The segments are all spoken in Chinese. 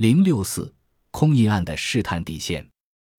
零六四空印案的试探底线，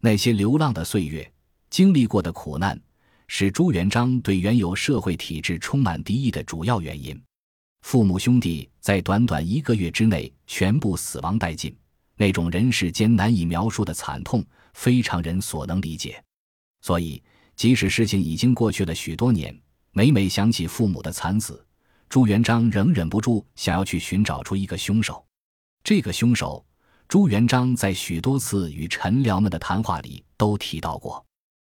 那些流浪的岁月，经历过的苦难，是朱元璋对原有社会体制充满敌意的主要原因。父母兄弟在短短一个月之内全部死亡殆尽，那种人世间难以描述的惨痛，非常人所能理解。所以，即使事情已经过去了许多年，每每想起父母的惨死，朱元璋仍忍不住想要去寻找出一个凶手。这个凶手，朱元璋在许多次与臣僚们的谈话里都提到过。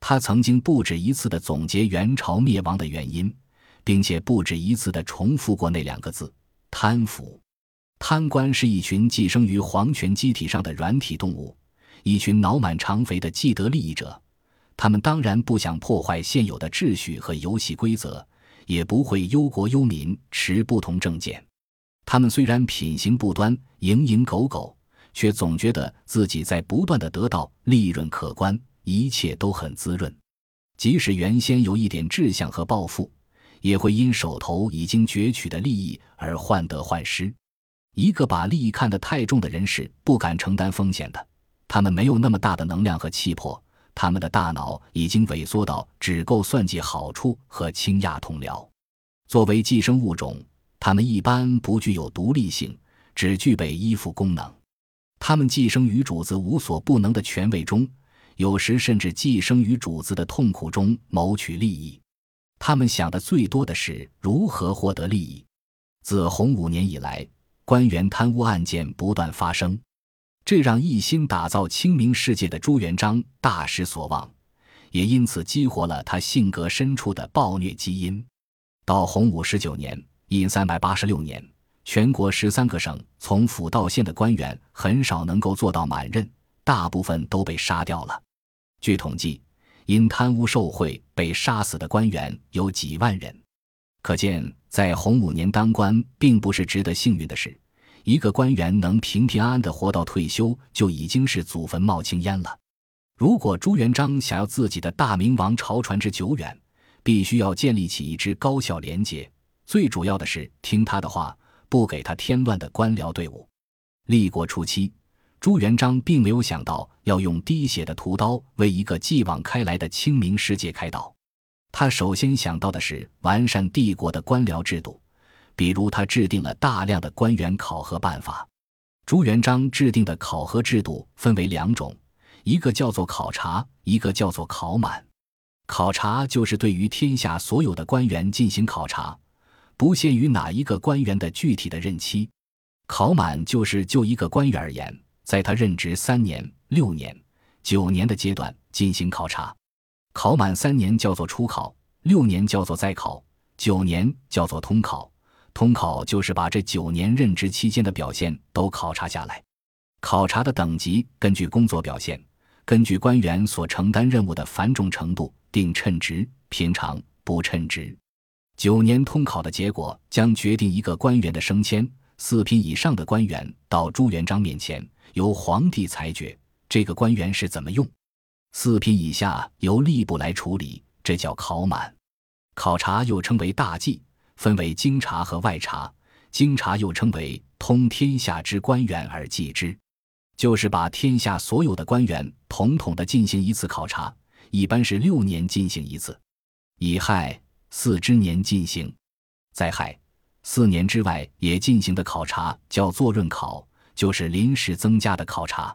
他曾经不止一次的总结元朝灭亡的原因，并且不止一次的重复过那两个字：贪腐。贪官是一群寄生于皇权机体上的软体动物，一群脑满肠肥的既得利益者。他们当然不想破坏现有的秩序和游戏规则，也不会忧国忧民，持不同政见。他们虽然品行不端、蝇营狗苟，却总觉得自己在不断的得到利润可观，一切都很滋润。即使原先有一点志向和抱负，也会因手头已经攫取的利益而患得患失。一个把利益看得太重的人是不敢承担风险的。他们没有那么大的能量和气魄，他们的大脑已经萎缩到只够算计好处和倾轧同僚。作为寄生物种。它们一般不具有独立性，只具备依附功能。它们寄生于主子无所不能的权位中，有时甚至寄生于主子的痛苦中谋取利益。他们想的最多的是如何获得利益。自洪武年以来，官员贪污案件不断发生，这让一心打造清明世界的朱元璋大失所望，也因此激活了他性格深处的暴虐基因。到洪武十九年。因三百八十六年，全国十三个省从府到县的官员很少能够做到满任，大部分都被杀掉了。据统计，因贪污受贿被杀死的官员有几万人。可见，在洪武年当官并不是值得幸运的事。一个官员能平平安安的活到退休，就已经是祖坟冒青烟了。如果朱元璋想要自己的大明王朝传之久远，必须要建立起一支高效廉洁。最主要的是听他的话，不给他添乱的官僚队伍。立国初期，朱元璋并没有想到要用滴血的屠刀为一个继往开来的清明世界开导。他首先想到的是完善帝国的官僚制度，比如他制定了大量的官员考核办法。朱元璋制定的考核制度分为两种，一个叫做考察，一个叫做考满。考察就是对于天下所有的官员进行考察。不限于哪一个官员的具体的任期，考满就是就一个官员而言，在他任职三年、六年、九年的阶段进行考察。考满三年叫做初考，六年叫做再考，九年叫做通考。通考就是把这九年任职期间的表现都考察下来。考察的等级根据工作表现，根据官员所承担任务的繁重程度定称职、平常、不称职。九年通考的结果将决定一个官员的升迁。四品以上的官员到朱元璋面前，由皇帝裁决这个官员是怎么用；四品以下由吏部来处理，这叫考满。考察又称为大计，分为京察和外察。京察又称为通天下之官员而计之，就是把天下所有的官员统统的进行一次考察，一般是六年进行一次。乙亥。四之年进行，灾害四年之外也进行的考察叫做闰考，就是临时增加的考察。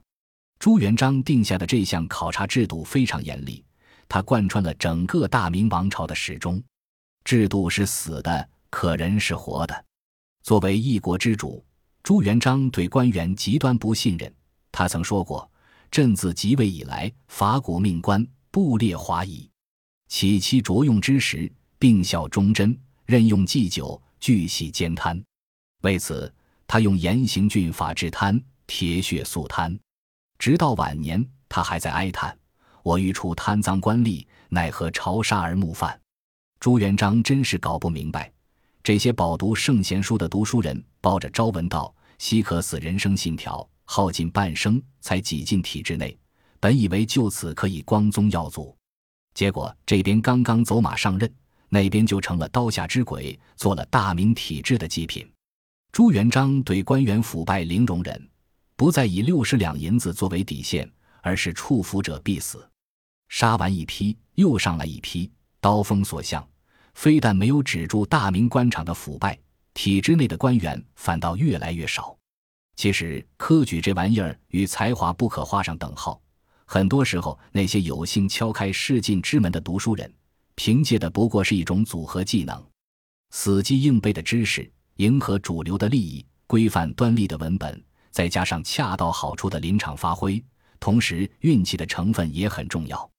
朱元璋定下的这项考察制度非常严厉，它贯穿了整个大明王朝的始终。制度是死的，可人是活的。作为一国之主，朱元璋对官员极端不信任。他曾说过：“朕自即位以来，法古命官，布列华夷，起其着用之时。”并效忠贞，任用祭酒，俱系奸贪。为此，他用严刑峻法治贪，铁血肃贪。直到晚年，他还在哀叹：“我欲除贪赃官吏，奈何朝杀而暮犯。”朱元璋真是搞不明白，这些饱读圣贤书的读书人，抱着朝闻道，夕可死人生信条，耗尽半生才挤进体制内，本以为就此可以光宗耀祖，结果这边刚刚走马上任。那边就成了刀下之鬼，做了大明体制的祭品。朱元璋对官员腐败零容忍，不再以六十两银子作为底线，而是触伏者必死。杀完一批，又上来一批，刀锋所向，非但没有止住大明官场的腐败，体制内的官员反倒越来越少。其实，科举这玩意儿与才华不可画上等号。很多时候，那些有幸敲开仕进之门的读书人，凭借的不过是一种组合技能、死记硬背的知识、迎合主流的利益、规范端立的文本，再加上恰到好处的临场发挥，同时运气的成分也很重要。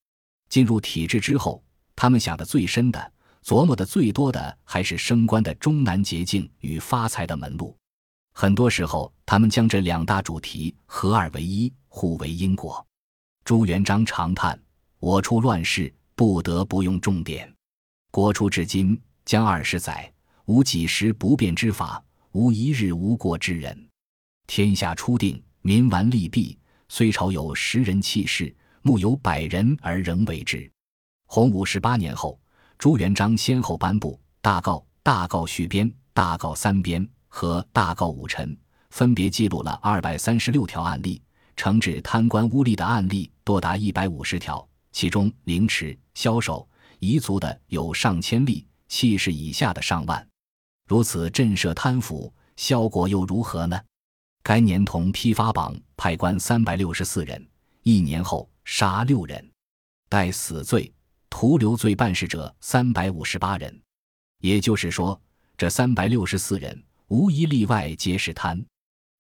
进入体制之后，他们想的最深的、琢磨的最多的，还是升官的终南捷径与发财的门路。很多时候，他们将这两大主题合二为一，互为因果。朱元璋长叹：“我出乱世，不得不用重典。国初至今将二十载，无几时不变之法，无一日无过之人。天下初定，民顽利弊，虽朝有十人弃士。”木有百人而仍为之。洪武十八年后，朱元璋先后颁布《大诰》《大诰续编》《大诰三编》和《大诰五臣》，分别记录了二百三十六条案例，惩治贪官污吏的案例多达一百五十条，其中凌迟、枭首、彝族的有上千例，气势以下的上万。如此震慑贪腐，效果又如何呢？该年同批发榜派官三百六十四人，一年后。杀六人，待死罪、徒留罪办事者三百五十八人。也就是说，这三百六十四人无一例外皆是贪。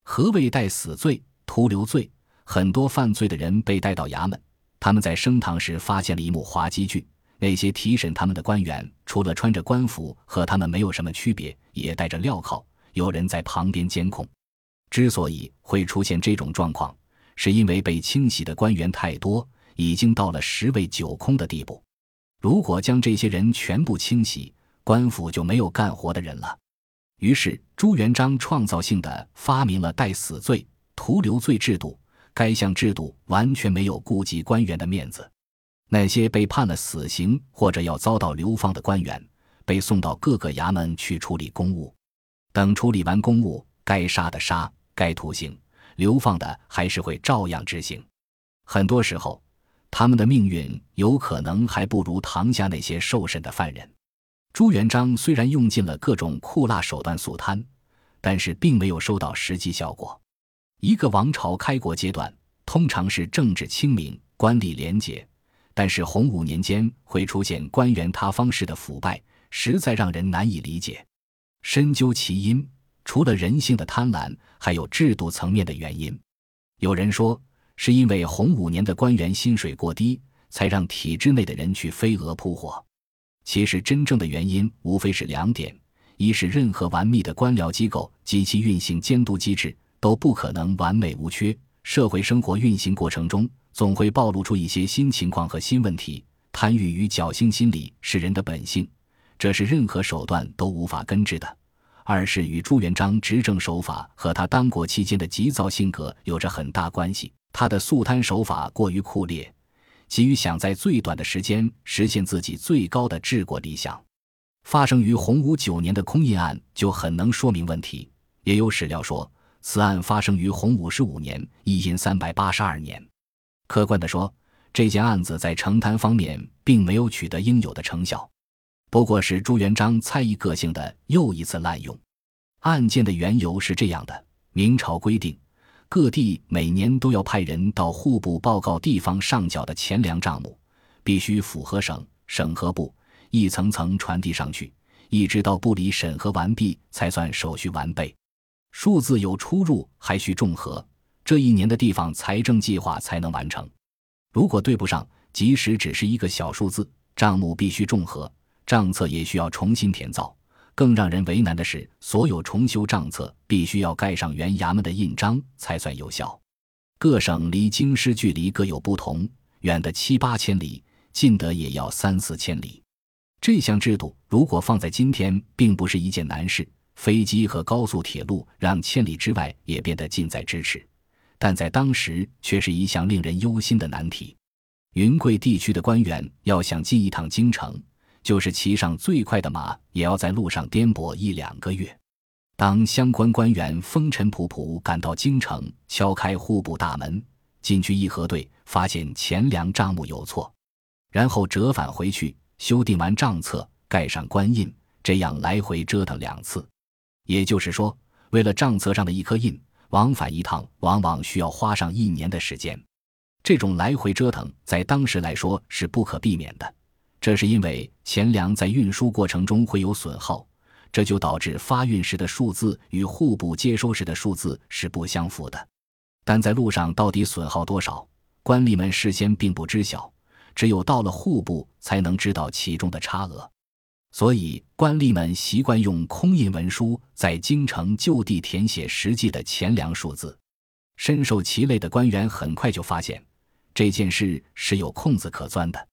何谓待死罪、徒留罪？很多犯罪的人被带到衙门，他们在升堂时发现了一幕滑稽剧：那些提审他们的官员，除了穿着官服和他们没有什么区别，也戴着镣铐，有人在旁边监控。之所以会出现这种状况，是因为被清洗的官员太多，已经到了十位九空的地步。如果将这些人全部清洗，官府就没有干活的人了。于是朱元璋创造性的发明了代死罪、徒留罪制度。该项制度完全没有顾及官员的面子。那些被判了死刑或者要遭到流放的官员，被送到各个衙门去处理公务。等处理完公务，该杀的杀，该徒刑。流放的还是会照样执行，很多时候，他们的命运有可能还不如唐家那些受审的犯人。朱元璋虽然用尽了各种酷辣手段肃贪，但是并没有收到实际效果。一个王朝开国阶段通常是政治清明、官吏廉洁，但是洪武年间会出现官员塌方式的腐败，实在让人难以理解。深究其因。除了人性的贪婪，还有制度层面的原因。有人说，是因为洪武年的官员薪水过低，才让体制内的人去飞蛾扑火。其实，真正的原因无非是两点：一是任何完密的官僚机构及其运行监督机制都不可能完美无缺，社会生活运行过程中总会暴露出一些新情况和新问题。贪欲与侥幸心理是人的本性，这是任何手段都无法根治的。二是与朱元璋执政手法和他当国期间的急躁性格有着很大关系。他的肃贪手法过于酷烈，急于想在最短的时间实现自己最高的治国理想。发生于洪武九年的空印案就很能说明问题。也有史料说，此案发生于洪武十五年（一阴三百八十二年）。客观地说，这件案子在惩贪方面并没有取得应有的成效。不过是朱元璋猜疑个性的又一次滥用。案件的缘由是这样的：明朝规定，各地每年都要派人到户部报告地方上缴的钱粮账目，必须符合省、省核部，一层层传递上去，一直到部里审核完毕，才算手续完备。数字有出入，还需重合，这一年的地方财政计划才能完成。如果对不上，即使只是一个小数字，账目必须重合。账册也需要重新填造，更让人为难的是，所有重修账册必须要盖上原衙门的印章才算有效。各省离京师距离各有不同，远的七八千里，近的也要三四千里。这项制度如果放在今天，并不是一件难事。飞机和高速铁路让千里之外也变得近在咫尺，但在当时却是一项令人忧心的难题。云贵地区的官员要想进一趟京城。就是骑上最快的马，也要在路上颠簸一两个月。当相关官员风尘仆仆赶到京城，敲开户部大门，进去一核对，发现钱粮账目有错，然后折返回去，修订完账册，盖上官印，这样来回折腾两次。也就是说，为了账册上的一颗印，往返一趟往往需要花上一年的时间。这种来回折腾，在当时来说是不可避免的。这是因为钱粮在运输过程中会有损耗。这就导致发运时的数字与户部接收时的数字是不相符的，但在路上到底损耗多少，官吏们事先并不知晓，只有到了户部才能知道其中的差额。所以，官吏们习惯用空印文书在京城就地填写实际的钱粮数字。深受其累的官员很快就发现，这件事是有空子可钻的，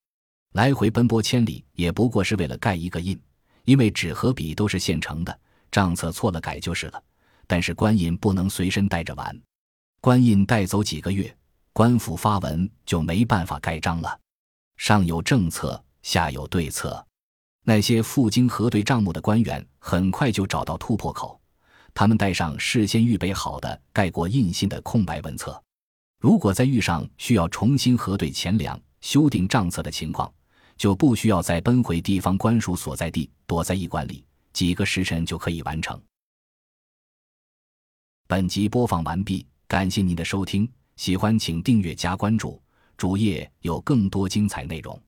来回奔波千里，也不过是为了盖一个印。因为纸和笔都是现成的，账册错了改就是了。但是官印不能随身带着玩，官印带走几个月，官府发文就没办法盖章了。上有政策，下有对策。那些赴京核对账目的官员很快就找到突破口，他们带上事先预备好的盖过印信的空白文册。如果再遇上需要重新核对钱粮、修订账册的情况，就不需要再奔回地方官署所在地，躲在驿馆里，几个时辰就可以完成。本集播放完毕，感谢您的收听，喜欢请订阅加关注，主页有更多精彩内容。